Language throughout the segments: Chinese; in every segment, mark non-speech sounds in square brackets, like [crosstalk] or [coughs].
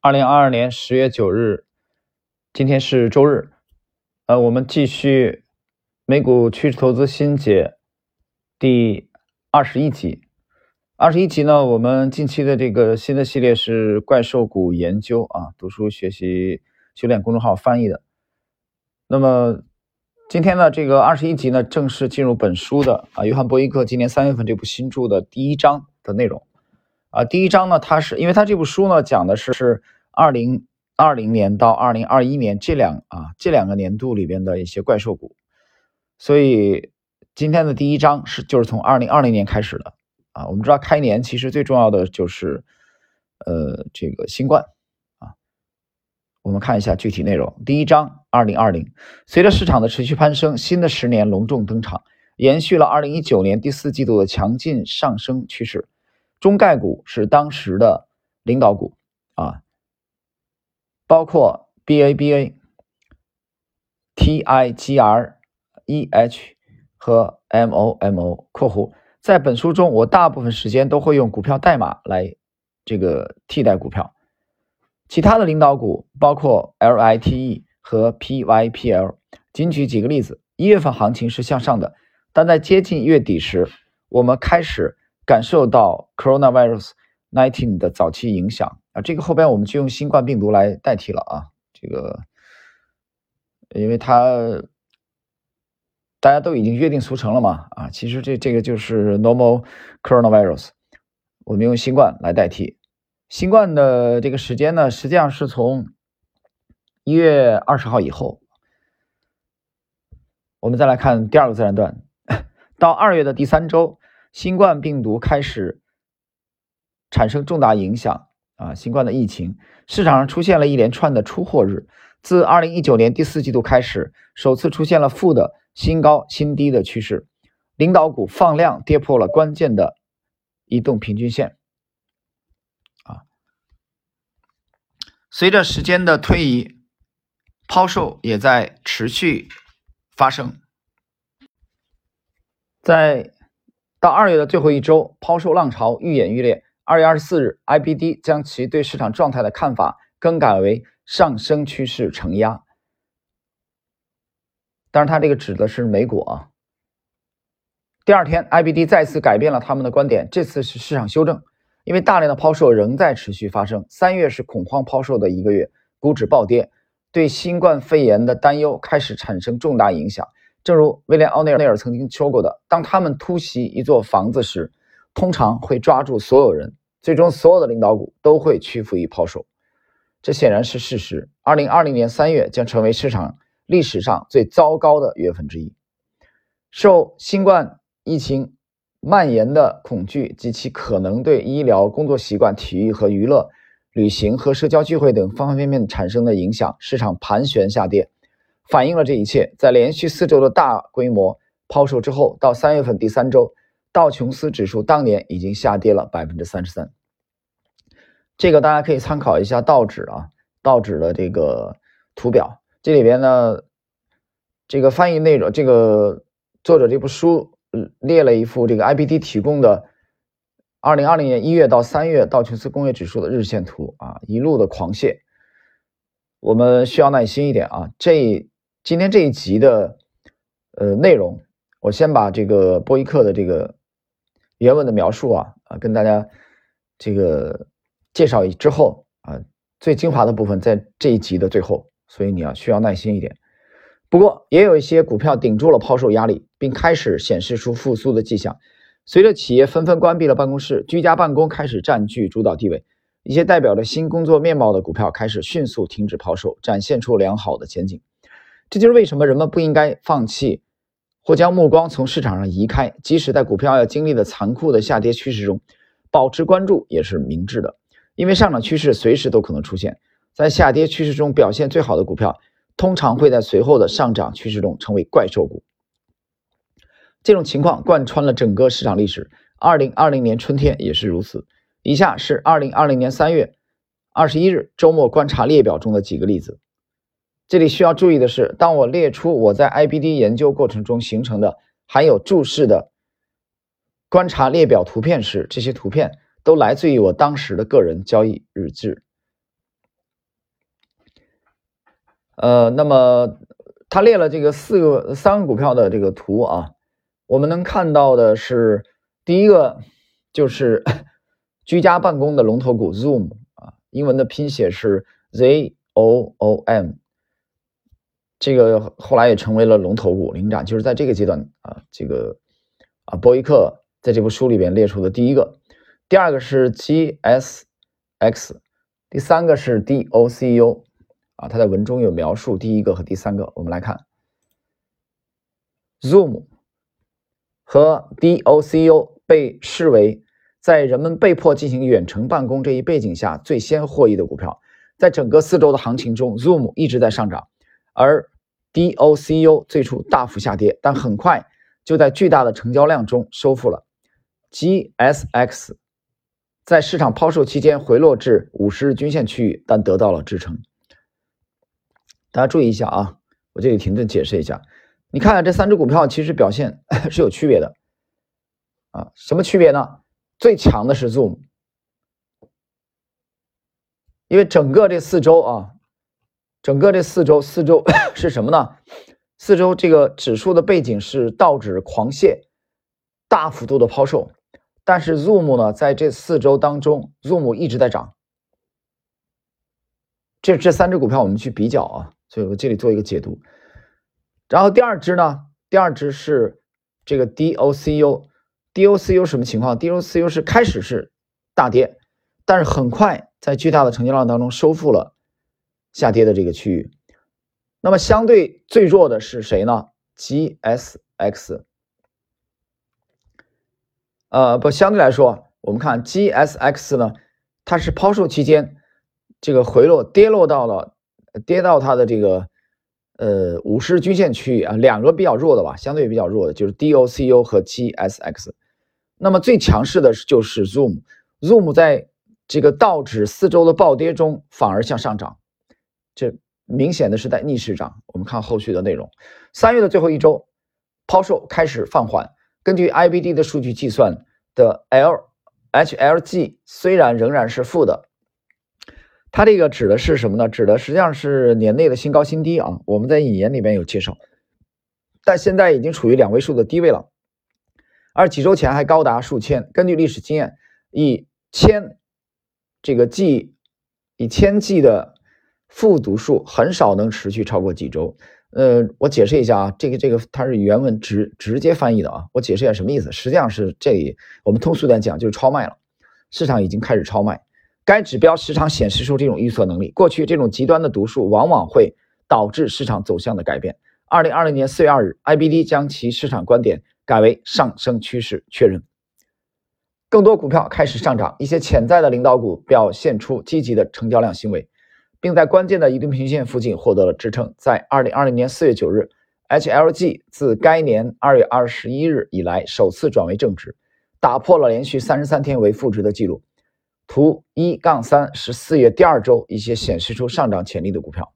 二零二二年十月九日，今天是周日。呃，我们继续美股趋势投资新解第二十一集。二十一集呢，我们近期的这个新的系列是怪兽股研究啊，读书学习修炼公众号翻译的。那么今天呢，这个二十一集呢，正式进入本书的啊，约翰伯伊克今年三月份这部新著的第一章的内容。啊，第一章呢，它是因为它这部书呢讲的是是二零二零年到二零二一年这两啊这两个年度里边的一些怪兽股，所以今天的第一章是就是从二零二零年开始的啊。我们知道开年其实最重要的就是呃这个新冠啊。我们看一下具体内容，第一章二零二零，随着市场的持续攀升，新的十年隆重登场，延续了二零一九年第四季度的强劲上升趋势。中概股是当时的领导股啊，包括 BABA、TIGR、EH 和 MOMO（ 括弧）。在本书中，我大部分时间都会用股票代码来这个替代股票。其他的领导股包括 LITE 和 PYPL。仅举几个例子：一月份行情是向上的，但在接近月底时，我们开始。感受到 coronavirus nineteen 的早期影响啊，这个后边我们就用新冠病毒来代替了啊，这个，因为它大家都已经约定俗成了嘛啊，其实这这个就是 normal coronavirus，我们用新冠来代替。新冠的这个时间呢，实际上是从一月二十号以后。我们再来看第二个自然段，[laughs] 到二月的第三周。新冠病毒开始产生重大影响啊！新冠的疫情，市场上出现了一连串的出货日。自二零一九年第四季度开始，首次出现了负的新高新低的趋势，领导股放量跌破了关键的移动平均线啊！随着时间的推移，抛售也在持续发生，在。到二月的最后一周，抛售浪潮愈演愈烈。二月二十四日，IBD 将其对市场状态的看法更改为上升趋势承压。当然，它这个指的是美股啊。第二天，IBD 再次改变了他们的观点，这次是市场修正，因为大量的抛售仍在持续发生。三月是恐慌抛售的一个月，股指暴跌，对新冠肺炎的担忧开始产生重大影响。正如威廉·奥内尔曾经说过的，当他们突袭一座房子时，通常会抓住所有人，最终所有的领导股都会屈服于抛售。这显然是事实。二零二零年三月将成为市场历史上最糟糕的月份之一。受新冠疫情蔓延的恐惧及其可能对医疗、工作习惯、体育和娱乐、旅行和社交聚会等方方面面产生的影响，市场盘旋下跌。反映了这一切，在连续四周的大规模抛售之后，到三月份第三周，道琼斯指数当年已经下跌了百分之三十三。这个大家可以参考一下道指啊，道指的这个图表。这里边呢，这个翻译内容，这个作者这部书列了一幅这个 IBD 提供的二零二零年一月到三月道琼斯工业指数的日线图啊，一路的狂泻。我们需要耐心一点啊，这。今天这一集的呃内容，我先把这个波伊克的这个原文的描述啊啊跟大家这个介绍之后啊，最精华的部分在这一集的最后，所以你要需要耐心一点。不过也有一些股票顶住了抛售压力，并开始显示出复苏的迹象。随着企业纷纷关闭了办公室，居家办公开始占据主导地位，一些代表着新工作面貌的股票开始迅速停止抛售，展现出良好的前景。这就是为什么人们不应该放弃，或将目光从市场上移开。即使在股票要经历的残酷的下跌趋势中，保持关注也是明智的。因为上涨趋势随时都可能出现。在下跌趋势中表现最好的股票，通常会在随后的上涨趋势中成为怪兽股。这种情况贯穿了整个市场历史。二零二零年春天也是如此。以下是二零二零年三月二十一日周末观察列表中的几个例子。这里需要注意的是，当我列出我在 IBD 研究过程中形成的含有注释的观察列表图片时，这些图片都来自于我当时的个人交易日志。呃，那么他列了这个四个三个股票的这个图啊，我们能看到的是，第一个就是 [coughs] 居家办公的龙头股 Zoom 啊，英文的拼写是 Z O O M，这个后来也成为了龙头股领涨，就是在这个阶段啊，这个啊博伊克在这部书里边列出的第一个，第二个是 G S X，第三个是 D O C U。啊，他在文中有描述第一个和第三个，我们来看，Zoom 和 DOCU 被视为在人们被迫进行远程办公这一背景下最先获益的股票。在整个四周的行情中，Zoom 一直在上涨，而 DOCU 最初大幅下跌，但很快就在巨大的成交量中收复了。GSX 在市场抛售期间回落至五十日均线区域，但得到了支撑。大家注意一下啊，我这里停顿解释一下。你看看这三只股票其实表现 [laughs] 是有区别的啊，什么区别呢？最强的是 Zoom，因为整个这四周啊，整个这四周四周 [coughs] 是什么呢？四周这个指数的背景是道指狂泻，大幅度的抛售，但是 Zoom 呢，在这四周当中，Zoom 一直在涨。这这三只股票我们去比较啊。所以我这里做一个解读，然后第二只呢，第二只是这个 DOCU，DOCU 什么情况？DOCU 是开始是大跌，但是很快在巨大的成交量当中收复了下跌的这个区域。那么相对最弱的是谁呢？GSX，呃，不，相对来说，我们看 GSX 呢，它是抛售期间这个回落跌落到了。跌到它的这个呃五十均线区域啊，两个比较弱的吧，相对比较弱的就是 DOCU 和 GSX。那么最强势的就是 Zoom，Zoom 在这个道指四周的暴跌中反而向上涨，这明显的是在逆势涨。我们看后续的内容，三月的最后一周抛售开始放缓。根据 IBD 的数据计算的 LHLG 虽然仍然是负的。它这个指的是什么呢？指的实际上是年内的新高新低啊。我们在引言里面有介绍，但现在已经处于两位数的低位了，而几周前还高达数千。根据历史经验，以千这个 G 以千 G 的负读数很少能持续超过几周。呃，我解释一下啊，这个这个它是原文直直接翻译的啊。我解释一下什么意思？实际上是这里我们通俗点讲就是超卖了，市场已经开始超卖。该指标时常显示出这种预测能力。过去这种极端的读数往往会导致市场走向的改变。二零二零年四月二日，IBD 将其市场观点改为上升趋势确认，更多股票开始上涨，一些潜在的领导股表现出积极的成交量行为，并在关键的移动平均线附近获得了支撑。在二零二零年四月九日，HLG 自该年二月二十一日以来首次转为正值，打破了连续三十三天为负值的记录。图一杠三是四月第二周一些显示出上涨潜力的股票，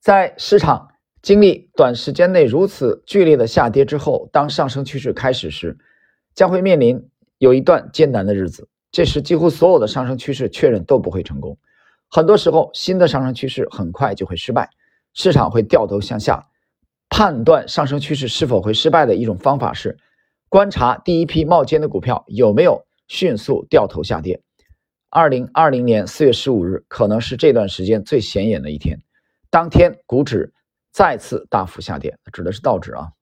在市场经历短时间内如此剧烈的下跌之后，当上升趋势开始时，将会面临有一段艰难的日子。这时，几乎所有的上升趋势确认都不会成功。很多时候，新的上升趋势很快就会失败，市场会掉头向下。判断上升趋势是否会失败的一种方法是观察第一批冒尖的股票有没有。迅速掉头下跌。二零二零年四月十五日可能是这段时间最显眼的一天。当天股指再次大幅下跌，指的是道指啊。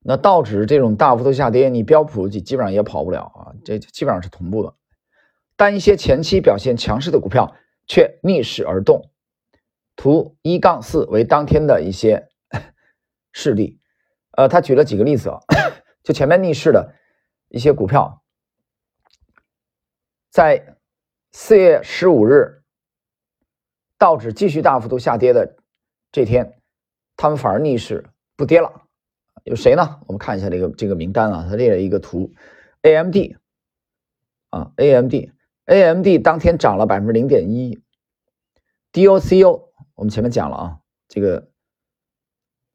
那道指这种大幅度下跌，你标普基基本上也跑不了啊，这基本上是同步的。但一些前期表现强势的股票却逆势而动。图一杠四为当天的一些 [laughs] 事例。呃，他举了几个例子啊，[coughs] 就前面逆势的。一些股票在四月十五日道指继续大幅度下跌的这天，他们反而逆势不跌了。有谁呢？我们看一下这个这个名单啊，他列了一个图，AMD 啊，AMD AMD 当天涨了百分之零点一，DOCO 我们前面讲了啊，这个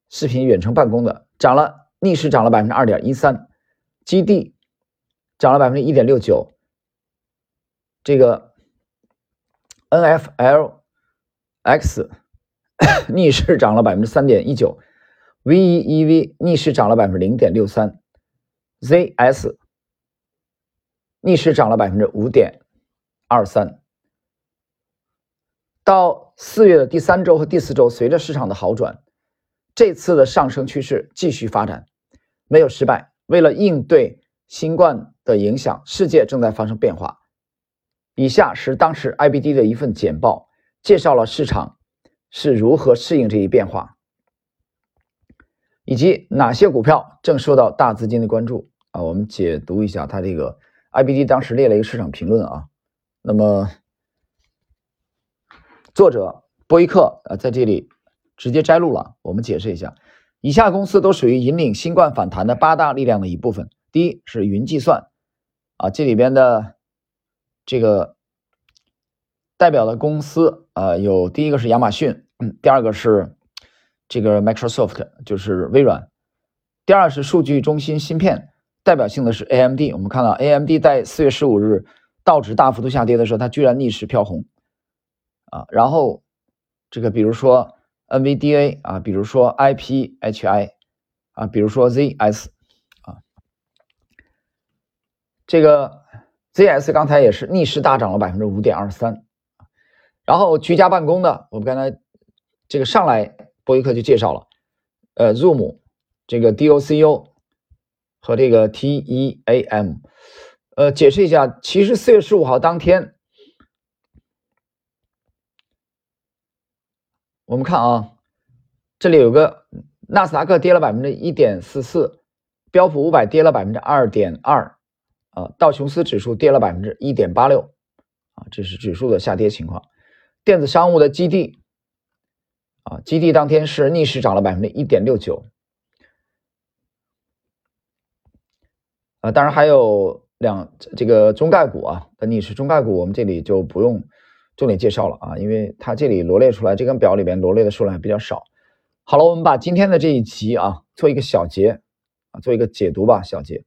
视频远程办公的涨了，逆势涨了百分之二点一三，GD。涨了百分之一点六九，这个，NFL X [coughs] 逆势涨了百分之三点一九，VEEV 逆势涨了百分之零点六三，ZS 逆势涨了百分之五点二三。到四月的第三周和第四周，随着市场的好转，这次的上升趋势继续发展，没有失败。为了应对新冠的影响，世界正在发生变化。以下是当时 IBD 的一份简报，介绍了市场是如何适应这一变化，以及哪些股票正受到大资金的关注啊。我们解读一下它这个 IBD 当时列了一个市场评论啊。那么，作者波伊克啊在这里直接摘录了，我们解释一下。以下公司都属于引领新冠反弹的八大力量的一部分。第一是云计算，啊，这里边的这个代表的公司啊，有第一个是亚马逊，嗯，第二个是这个 Microsoft，就是微软。第二是数据中心芯片，代表性的是 AMD。我们看到 AMD 在四月十五日道指大幅度下跌的时候，它居然逆势飘红，啊，然后这个比如说。NVDA 啊，比如说 IPHI 啊，比如说 ZS 啊，这个 ZS 刚才也是逆势大涨了百分之五点二三。然后居家办公的，我们刚才这个上来博一克就介绍了，呃，Zoom 这个 DOCO 和这个 TEAM，呃，解释一下，其实四月十五号当天。我们看啊，这里有个纳斯达克跌了百分之一点四四，标普五百跌了百分之二点二，啊，道琼斯指数跌了百分之一点八六，啊，这是指数的下跌情况。电子商务的基地，啊，基地当天是逆势涨了百分之一点六九，啊，当然还有两这个中概股啊等你是，中概股我们这里就不用。重点介绍了啊，因为它这里罗列出来这根表里边罗列的数量还比较少。好了，我们把今天的这一集啊做一个小结啊，做一个解读吧。小结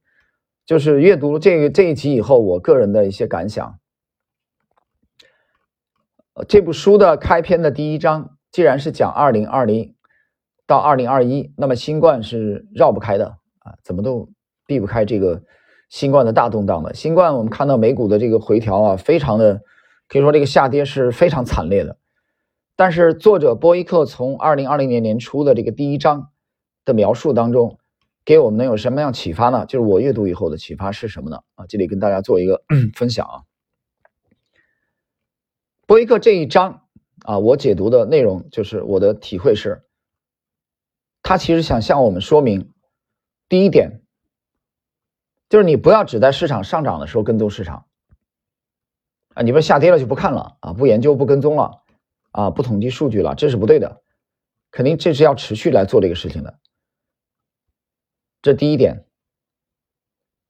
就是阅读这个这一集以后，我个人的一些感想。这部书的开篇的第一章，既然是讲二零二零到二零二一，那么新冠是绕不开的啊，怎么都避不开这个新冠的大动荡的。新冠我们看到美股的这个回调啊，非常的。可以说这个下跌是非常惨烈的，但是作者波伊克从二零二零年年初的这个第一章的描述当中，给我们能有什么样启发呢？就是我阅读以后的启发是什么呢？啊，这里跟大家做一个分享啊。波伊克这一章啊，我解读的内容就是我的体会是，他其实想向我们说明，第一点，就是你不要只在市场上涨的时候跟踪市场。啊，你们下跌了就不看了啊，不研究不跟踪了啊，不统计数据了，这是不对的，肯定这是要持续来做这个事情的。这第一点。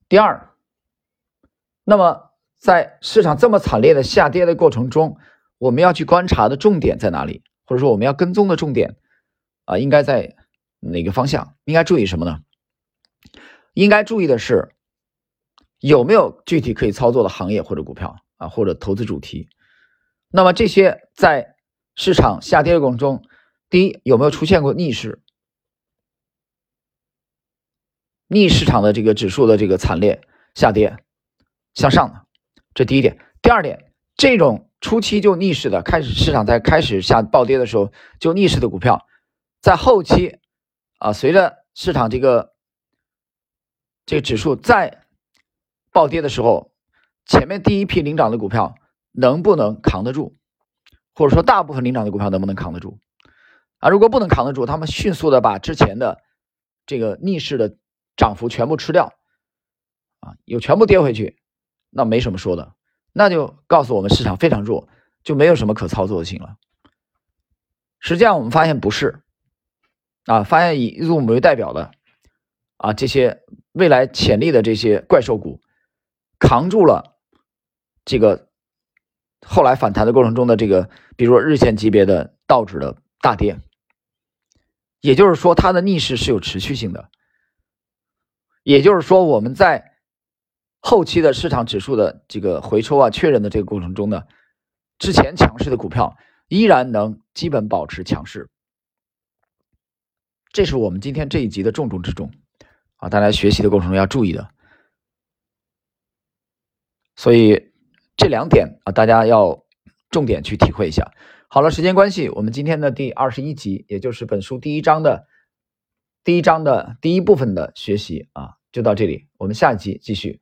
第二，那么在市场这么惨烈的下跌的过程中，我们要去观察的重点在哪里？或者说我们要跟踪的重点啊，应该在哪个方向？应该注意什么呢？应该注意的是有没有具体可以操作的行业或者股票。啊，或者投资主题，那么这些在市场下跌的过程中，第一有没有出现过逆势？逆市场的这个指数的这个惨烈下跌向上的，这第一点。第二点，这种初期就逆势的，开始市场在开始下暴跌的时候就逆势的股票，在后期啊，随着市场这个这个指数在暴跌的时候。前面第一批领涨的股票能不能扛得住，或者说大部分领涨的股票能不能扛得住？啊，如果不能扛得住，他们迅速的把之前的这个逆势的涨幅全部吃掉，啊，又全部跌回去，那没什么说的，那就告诉我们市场非常弱，就没有什么可操作性了。实际上我们发现不是，啊，发现以 Zoom 为代表的啊这些未来潜力的这些怪兽股扛住了。这个后来反弹的过程中的这个，比如说日线级别的道指的大跌，也就是说它的逆势是有持续性的。也就是说我们在后期的市场指数的这个回抽啊确认的这个过程中呢，之前强势的股票依然能基本保持强势。这是我们今天这一集的重中之重啊！大家学习的过程中要注意的。所以这两点啊，大家要重点去体会一下。好了，时间关系，我们今天的第二十一集，也就是本书第一章的第一章的第一部分的学习啊，就到这里。我们下一集继续。